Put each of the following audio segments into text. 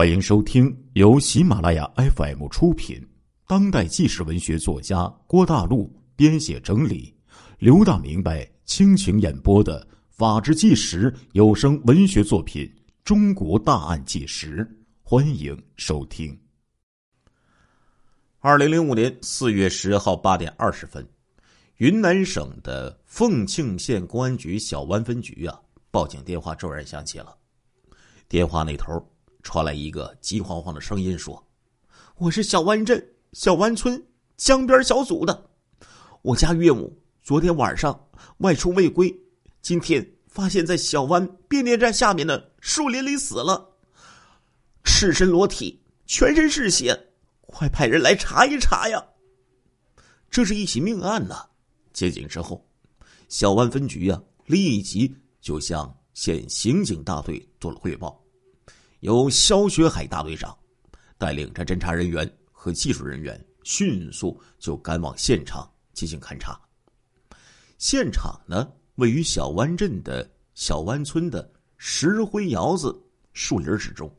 欢迎收听由喜马拉雅 FM 出品、当代纪实文学作家郭大陆编写整理、刘大明白倾情演播的《法制纪实》有声文学作品《中国大案纪实》，欢迎收听。二零零五年四月十号八点二十分，云南省的凤庆县公安局小湾分局啊，报警电话骤然响起了。电话那头传来一个急慌慌的声音说：“我是小湾镇小湾村江边小组的，我家岳母昨天晚上外出未归，今天发现在小湾变电站下面的树林里死了，赤身裸体，全身是血。”快派人来查一查呀！这是一起命案呐。接警之后，小湾分局啊立即就向县刑警大队做了汇报，由肖学海大队长带领着侦查人员和技术人员迅速就赶往现场进行勘查。现场呢位于小湾镇的小湾村的石灰窑子树林之中。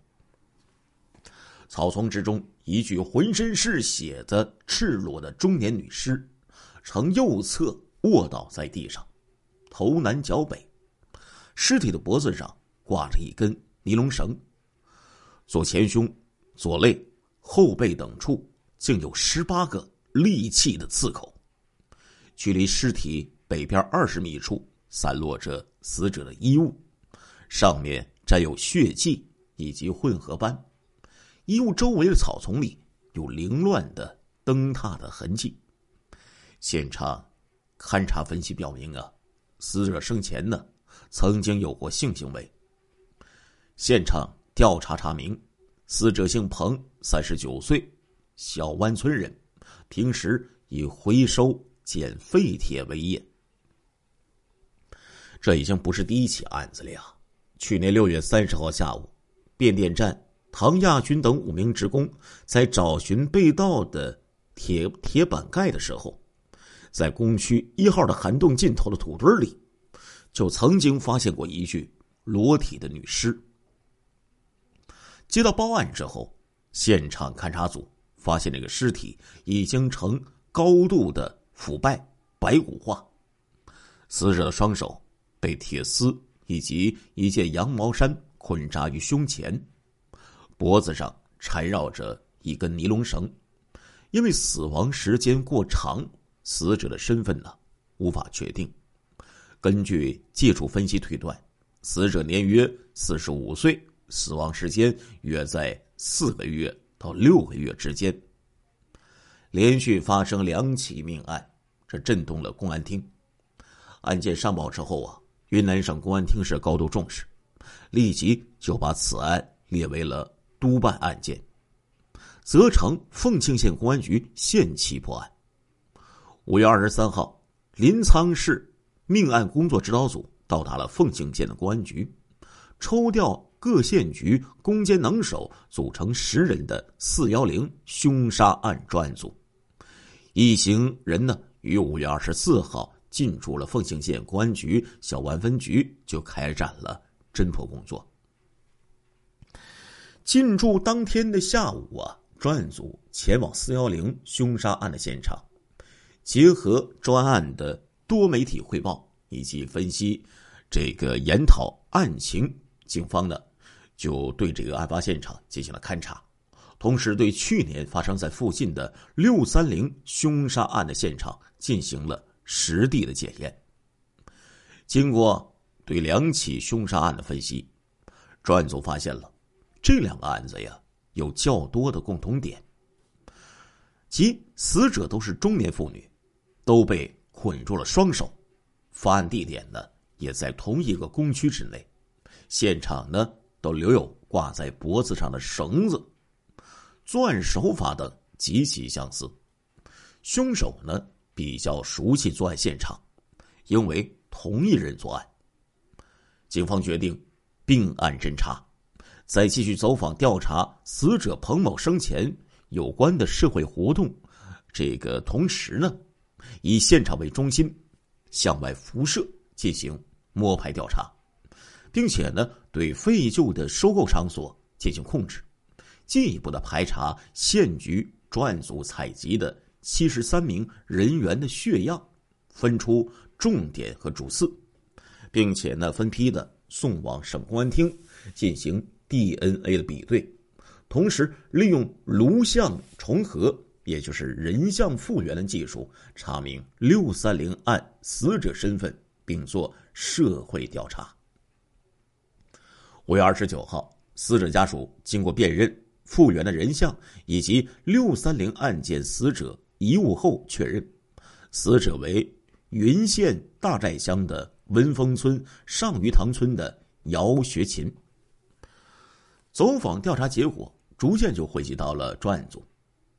草丛之中，一具浑身是血的赤裸的中年女尸，呈右侧卧倒在地上，头南脚北，尸体的脖子上挂着一根尼龙绳，左前胸、左肋、后背等处竟有十八个利器的刺口。距离尸体北边二十米处散落着死者的衣物，上面沾有血迹以及混合斑。衣物周围的草丛里有凌乱的蹬踏的痕迹。现场勘查分析表明啊，死者生前呢曾经有过性行为。现场调查查明，死者姓彭，三十九岁，小湾村人，平时以回收捡废铁为业。这已经不是第一起案子了呀！去年六月三十号下午，变电站。唐亚军等五名职工在找寻被盗的铁铁板盖的时候，在工区一号的涵洞尽头的土堆里，就曾经发现过一具裸体的女尸。接到报案之后，现场勘查组发现这个尸体已经呈高度的腐败白骨化，死者的双手被铁丝以及一件羊毛衫捆扎于胸前。脖子上缠绕着一根尼龙绳，因为死亡时间过长，死者的身份呢无法确定。根据技术分析推断，死者年约四十五岁，死亡时间约在四个月到六个月之间。连续发生两起命案，这震动了公安厅。案件上报之后啊，云南省公安厅是高度重视，立即就把此案列为了。督办案件，责成凤庆县公安局限期破案。五月二十三号，临沧市命案工作指导组到达了凤庆县的公安局，抽调各县局攻坚能手，组成十人的“四幺零”凶杀案专案组。一行人呢，于五月二十四号进驻了凤庆县公安局小湾分局，就开展了侦破工作。进驻当天的下午啊，专案组前往四幺零凶杀案的现场，结合专案的多媒体汇报以及分析这个研讨案情，警方呢就对这个案发现场进行了勘查，同时对去年发生在附近的六三零凶杀案的现场进行了实地的检验。经过对两起凶杀案的分析，专案组发现了。这两个案子呀，有较多的共同点，即死者都是中年妇女，都被捆住了双手，发案地点呢也在同一个工区之内，现场呢都留有挂在脖子上的绳子，作案手法等极其相似，凶手呢比较熟悉作案现场，因为同一人作案，警方决定并案侦查。在继续走访调查死者彭某生前有关的社会活动，这个同时呢，以现场为中心，向外辐射进行摸排调查，并且呢，对废旧的收购场所进行控制，进一步的排查县局专案组采集的七十三名人员的血样，分出重点和主次，并且呢分批的送往省公安厅进行 DNA 的比对，同时利用颅相重合，也就是人像复原的技术，查明六三零案死者身份，并做社会调查。五月二十九号，死者家属经过辨认。复原的人像以及六三零案件死者遗物后确认，死者为云县大寨乡的文峰村上鱼塘村的姚学琴。走访调查结果逐渐就汇集到了专案组，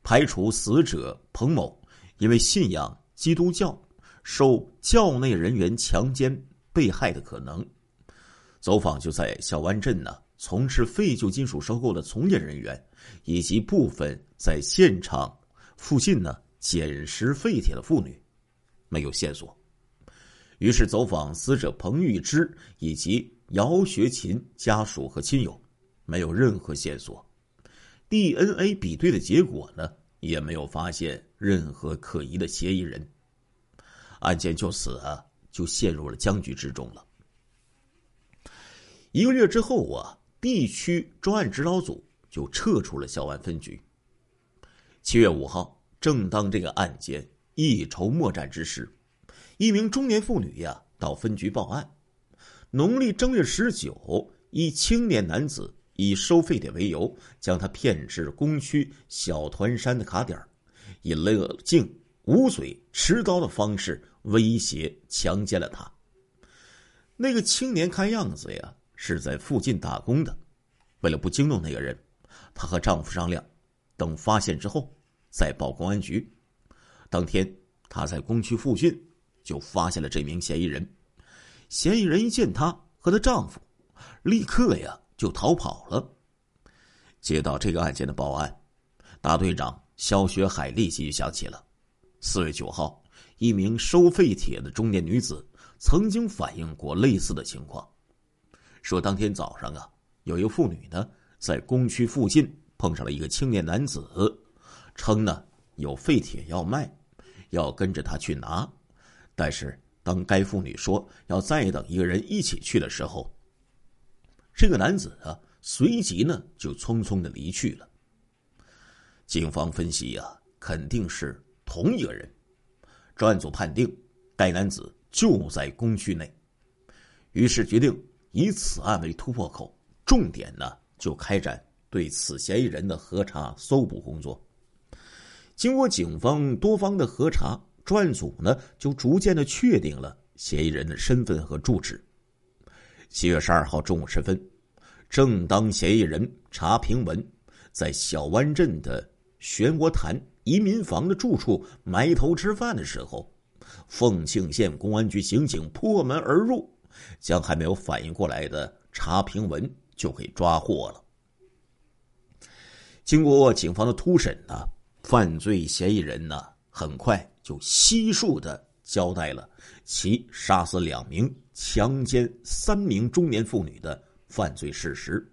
排除死者彭某因为信仰基督教受教内人员强奸被害的可能。走访就在小湾镇呢。从事废旧金属收购的从业人员，以及部分在现场附近呢捡拾废铁的妇女，没有线索。于是走访死者彭玉芝以及姚学琴家属和亲友，没有任何线索。DNA 比对的结果呢，也没有发现任何可疑的嫌疑人。案件就此啊，就陷入了僵局之中了。一个月之后啊。地区专案指导组就撤出了小湾分局。七月五号，正当这个案件一筹莫展之时，一名中年妇女呀到分局报案。农历正月十九，一青年男子以收废铁为由，将他骗至工区小团山的卡点以勒颈、捂嘴、持刀的方式威胁强奸了他。那个青年看样子呀。是在附近打工的，为了不惊动那个人，她和丈夫商量，等发现之后再报公安局。当天，她在工区附近就发现了这名嫌疑人。嫌疑人一见她和她丈夫，立刻呀就逃跑了。接到这个案件的报案，大队长肖学海立即想起了四月九号一名收废铁的中年女子曾经反映过类似的情况。说当天早上啊，有一个妇女呢，在工区附近碰上了一个青年男子，称呢有废铁要卖，要跟着他去拿。但是当该妇女说要再等一个人一起去的时候，这个男子啊随即呢就匆匆的离去了。警方分析啊，肯定是同一个人。专案组判定该男子就在工区内，于是决定。以此案为突破口，重点呢就开展对此嫌疑人的核查搜捕工作。经过警方多方的核查，专案组呢就逐渐的确定了嫌疑人的身份和住址。七月十二号中午时分，正当嫌疑人查平文在小湾镇的漩涡潭移民房的住处埋头吃饭的时候，凤庆县公安局刑警破门而入。将还没有反应过来的查平文就给抓获了。经过警方的突审呢，犯罪嫌疑人呢很快就悉数的交代了其杀死两名、强奸三名中年妇女的犯罪事实。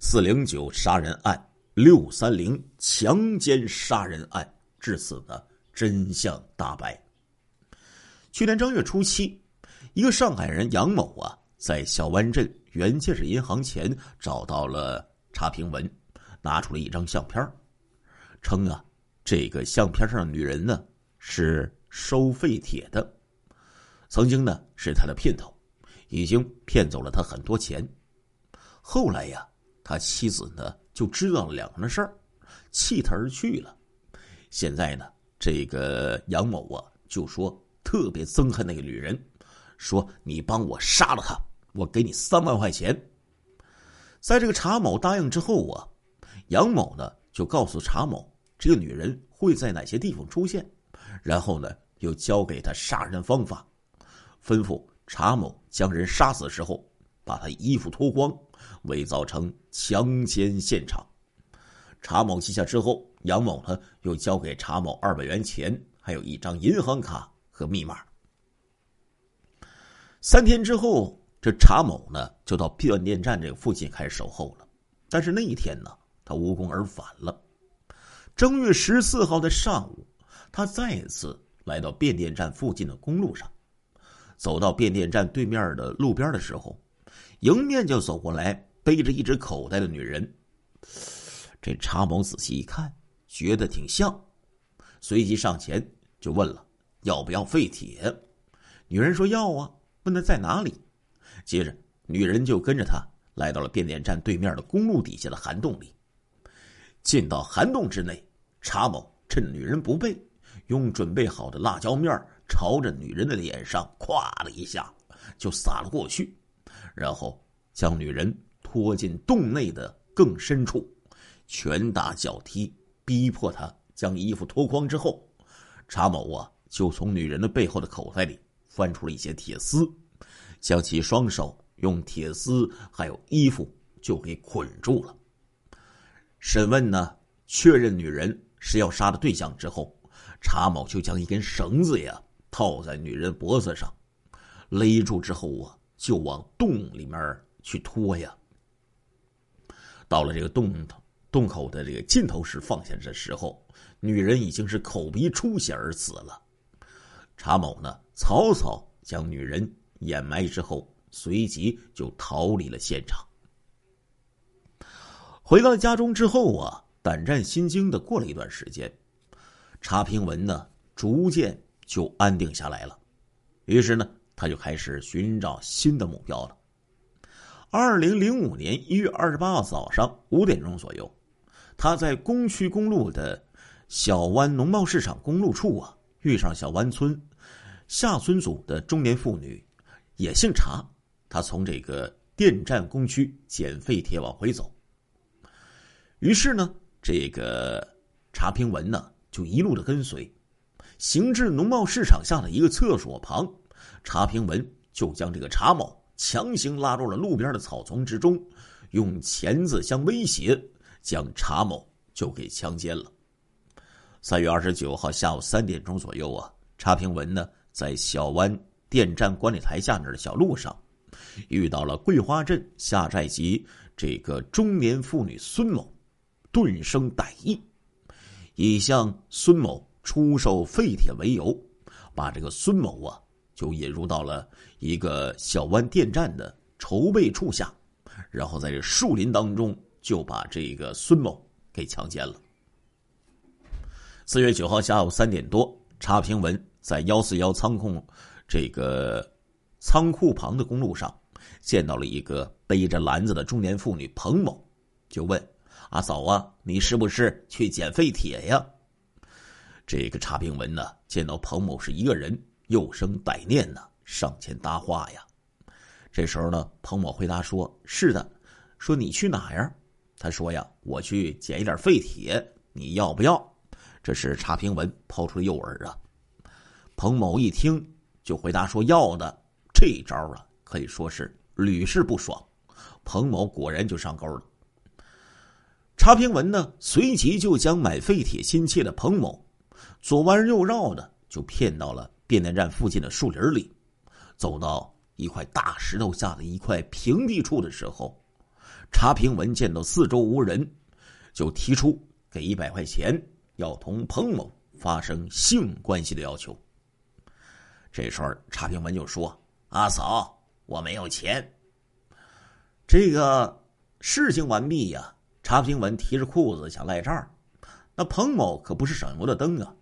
四零九杀人案、六三零强奸杀人案至此呢真相大白。去年正月初七。一个上海人杨某啊，在小湾镇原建设银行前找到了查平文，拿出了一张相片称啊，这个相片上的女人呢是收废铁的，曾经呢是他的姘头，已经骗走了他很多钱。后来呀，他妻子呢就知道了两人的事儿，弃他而去了。现在呢，这个杨某啊就说特别憎恨那个女人。说：“你帮我杀了他，我给你三万块钱。”在这个查某答应之后啊，杨某呢就告诉查某这个女人会在哪些地方出现，然后呢又教给他杀人方法，吩咐查某将人杀死的时候把他衣服脱光，伪造成强奸现场。查某记下之后，杨某呢又交给查某二百元钱，还有一张银行卡和密码。三天之后，这查某呢就到变电站这个附近开始守候了。但是那一天呢，他无功而返了。正月十四号的上午，他再次来到变电站附近的公路上，走到变电站对面的路边的时候，迎面就走过来背着一只口袋的女人。这查某仔细一看，觉得挺像，随即上前就问了：“要不要废铁？”女人说：“要啊。”问他在哪里。接着，女人就跟着他来到了变电站对面的公路底下的涵洞里。进到涵洞之内，查某趁女人不备，用准备好的辣椒面朝着女人的脸上咵了一下，就撒了过去，然后将女人拖进洞内的更深处，拳打脚踢，逼迫她将衣服脱光之后，查某啊就从女人的背后的口袋里翻出了一些铁丝。将其双手用铁丝还有衣服就给捆住了。审问呢，确认女人是要杀的对象之后，查某就将一根绳子呀套在女人脖子上，勒住之后啊，就往洞里面去拖呀。到了这个洞洞口的这个尽头时，放下的时候，女人已经是口鼻出血而死了。查某呢，曹操将女人。掩埋之后，随即就逃离了现场。回到家中之后啊，胆战心惊的过了一段时间，查平文呢逐渐就安定下来了。于是呢，他就开始寻找新的目标了。二零零五年一月二十八号早上五点钟左右，他在工区公路的小湾农贸市场公路处啊，遇上小湾村下村组的中年妇女。也姓查，她从这个电站工区捡废铁往回走。于是呢，这个查平文呢就一路的跟随，行至农贸市场下的一个厕所旁，查平文就将这个查某强行拉入了路边的草丛之中，用钳子相威胁，将查某就给强奸了。三月二十九号下午三点钟左右啊，查平文呢在小湾。电站管理台下面的小路上，遇到了桂花镇下寨集这个中年妇女孙某，顿生歹意，以向孙某出售废铁为由，把这个孙某啊就引入到了一个小湾电站的筹备处下，然后在这树林当中就把这个孙某给强奸了。四月九号下午三点多，查平文在幺四幺仓库。这个仓库旁的公路上，见到了一个背着篮子的中年妇女彭某，就问：“阿嫂啊，你是不是去捡废铁呀？”这个查平文呢，见到彭某是一个人，又生歹念呢，上前搭话呀。这时候呢，彭某回答说：“是的。”说：“你去哪呀？”他说：“呀，我去捡一点废铁，你要不要？”这是查平文抛出的诱饵啊。彭某一听。就回答说要的，这招啊可以说是屡试不爽。彭某果然就上钩了。查平文呢，随即就将买废铁心切的彭某左弯右绕的就骗到了变电站附近的树林里。走到一块大石头下的一块平地处的时候，查平文见到四周无人，就提出给一百块钱，要同彭某发生性关系的要求。这时候，查平文就说：“阿嫂，我没有钱。”这个事情完毕呀，查平文提着裤子想赖账，那彭某可不是省油的灯啊，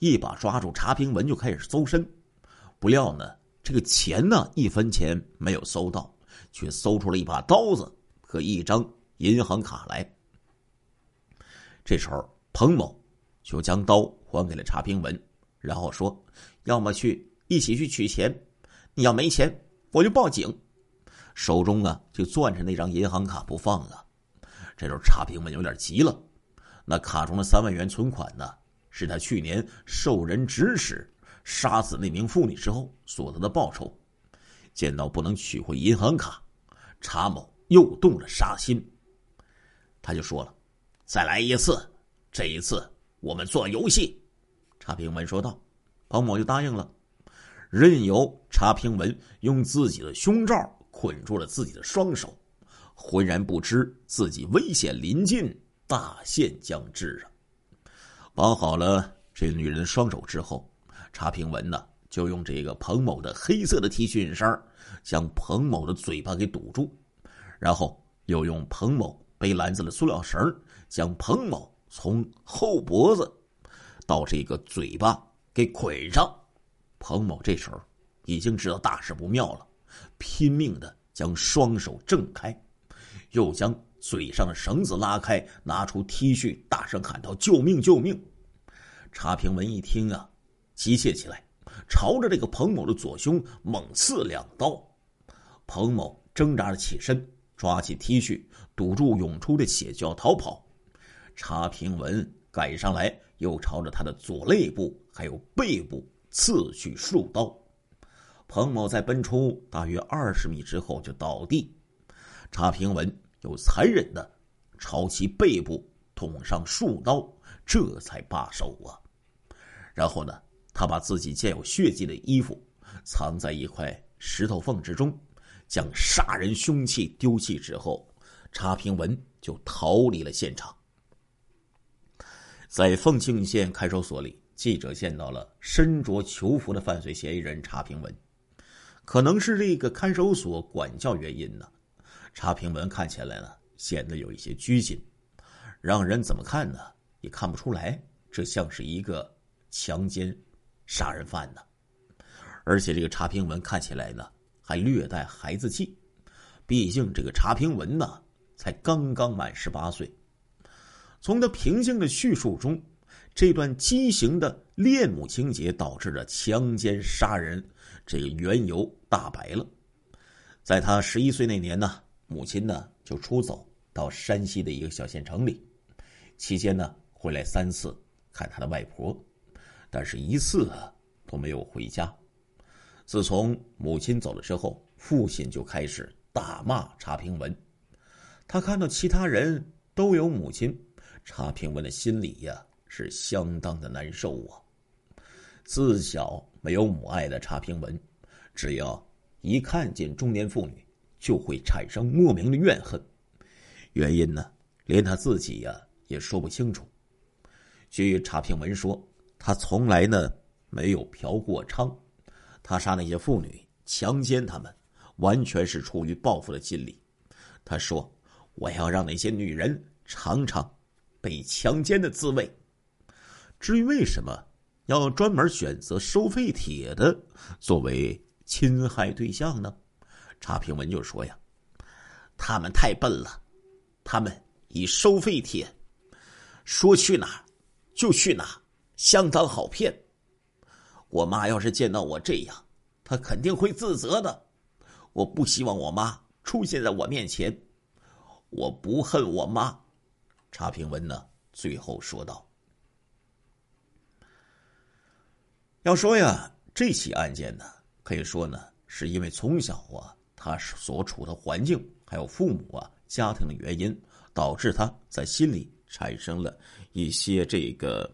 一把抓住查平文就开始搜身。不料呢，这个钱呢一分钱没有搜到，却搜出了一把刀子和一张银行卡来。这时候，彭某就将刀还给了查平文，然后说：“要么去。”一起去取钱，你要没钱，我就报警。手中啊就攥着那张银行卡不放啊。这时候查平文有点急了，那卡中的三万元存款呢，是他去年受人指使杀死那名妇女之后所得的报酬。见到不能取回银行卡，查某又动了杀心，他就说了：“再来一次，这一次我们做游戏。”查平文说道。彭某就答应了。任由查平文用自己的胸罩捆住了自己的双手，浑然不知自己危险临近，大限将至啊！绑好了这女人的双手之后，查平文呢就用这个彭某的黑色的 T 恤衫将彭某的嘴巴给堵住，然后又用彭某背篮子的塑料绳将彭某从后脖子到这个嘴巴给捆上。彭某这时候已经知道大事不妙了，拼命的将双手挣开，又将。嘴上的绳子拉开，拿出 T 恤，大声喊道：“救命！救命！”查平文一听啊，急切起来，朝着这个彭某的左胸猛刺两刀。彭某挣扎着起身，抓起 T 恤堵住涌出的血，就要逃跑。查平文赶上来，又朝着他的左肋部还有背部刺去数刀。彭某在奔出大约二十米之后就倒地。查平文。又残忍的朝其背部捅上数刀，这才罢手啊。然后呢，他把自己溅有血迹的衣服藏在一块石头缝之中，将杀人凶器丢弃之后，查平文就逃离了现场。在凤庆县看守所里，记者见到了身着囚服的犯罪嫌疑人查平文，可能是这个看守所管教原因呢。查平文看起来呢，显得有一些拘谨，让人怎么看呢，也看不出来这像是一个强奸杀人犯呢。而且这个查平文看起来呢，还略带孩子气，毕竟这个查平文呢，才刚刚满十八岁。从他平静的叙述中，这段畸形的恋母情节导致的强奸杀人这个缘由大白了。在他十一岁那年呢。母亲呢，就出走到山西的一个小县城里，期间呢，回来三次看他的外婆，但是一次啊都没有回家。自从母亲走了之后，父亲就开始大骂查平文。他看到其他人都有母亲，查平文的心里呀是相当的难受啊。自小没有母爱的查平文，只要一看见中年妇女。就会产生莫名的怨恨，原因呢，连他自己呀也说不清楚。据查平文说，他从来呢没有嫖过娼，他杀那些妇女、强奸他们，完全是出于报复的心理。他说：“我要让那些女人尝尝被强奸的滋味。”至于为什么要专门选择收废铁的作为侵害对象呢？查平文就说：“呀，他们太笨了，他们以收废铁，说去哪就去哪，相当好骗。我妈要是见到我这样，她肯定会自责的。我不希望我妈出现在我面前，我不恨我妈。”查平文呢，最后说道：“要说呀，这起案件呢，可以说呢，是因为从小啊。”他所处的环境，还有父母啊、家庭的原因，导致他在心里产生了一些这个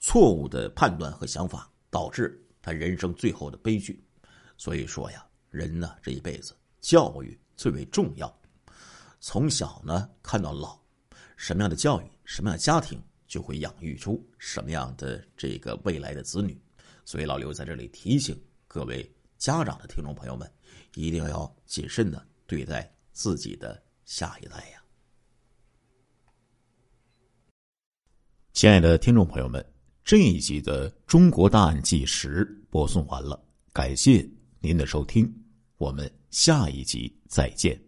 错误的判断和想法，导致他人生最后的悲剧。所以说呀，人呢这一辈子教育最为重要，从小呢看到老，什么样的教育，什么样的家庭，就会养育出什么样的这个未来的子女。所以老刘在这里提醒各位家长的听众朋友们。一定要谨慎的对待自己的下一代呀！亲爱的听众朋友们，这一集的《中国大案纪实》播送完了，感谢您的收听，我们下一集再见。